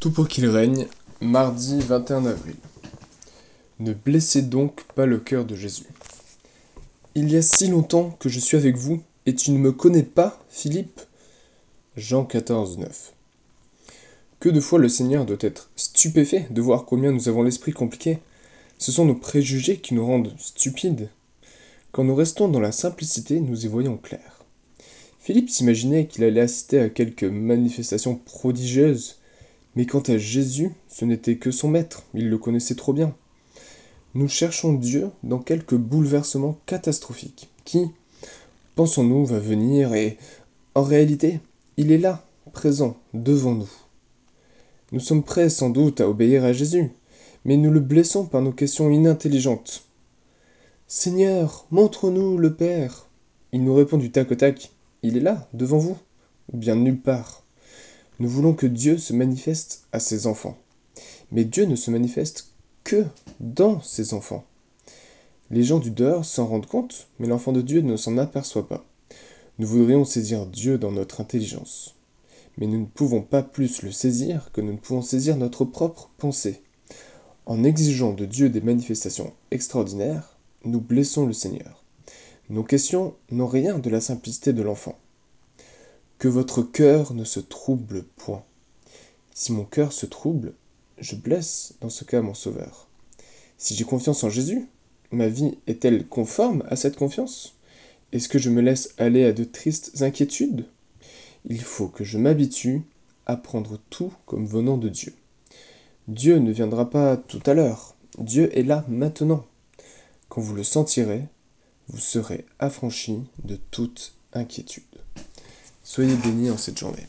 Tout pour qu'il règne, mardi 21 avril. Ne blessez donc pas le cœur de Jésus. Il y a si longtemps que je suis avec vous, et tu ne me connais pas, Philippe? Jean 14, 9. Que de fois le Seigneur doit être stupéfait de voir combien nous avons l'esprit compliqué. Ce sont nos préjugés qui nous rendent stupides. Quand nous restons dans la simplicité, nous y voyons clair. Philippe s'imaginait qu'il allait assister à quelques manifestations prodigieuses mais quant à Jésus, ce n'était que son maître, il le connaissait trop bien. Nous cherchons Dieu dans quelques bouleversements catastrophiques, qui, pensons-nous, va venir et, en réalité, il est là, présent, devant nous. Nous sommes prêts sans doute à obéir à Jésus, mais nous le blessons par nos questions inintelligentes. Seigneur, montre-nous le Père. Il nous répond du tac au tac. Il est là, devant vous, ou bien nulle part. Nous voulons que Dieu se manifeste à ses enfants. Mais Dieu ne se manifeste que dans ses enfants. Les gens du dehors s'en rendent compte, mais l'enfant de Dieu ne s'en aperçoit pas. Nous voudrions saisir Dieu dans notre intelligence. Mais nous ne pouvons pas plus le saisir que nous ne pouvons saisir notre propre pensée. En exigeant de Dieu des manifestations extraordinaires, nous blessons le Seigneur. Nos questions n'ont rien de la simplicité de l'enfant. Que votre cœur ne se trouble point. Si mon cœur se trouble, je blesse dans ce cas mon Sauveur. Si j'ai confiance en Jésus, ma vie est-elle conforme à cette confiance? Est-ce que je me laisse aller à de tristes inquiétudes? Il faut que je m'habitue à prendre tout comme venant de Dieu. Dieu ne viendra pas tout à l'heure, Dieu est là maintenant. Quand vous le sentirez, vous serez affranchi de toute inquiétude. Soyez bénis en cette journée.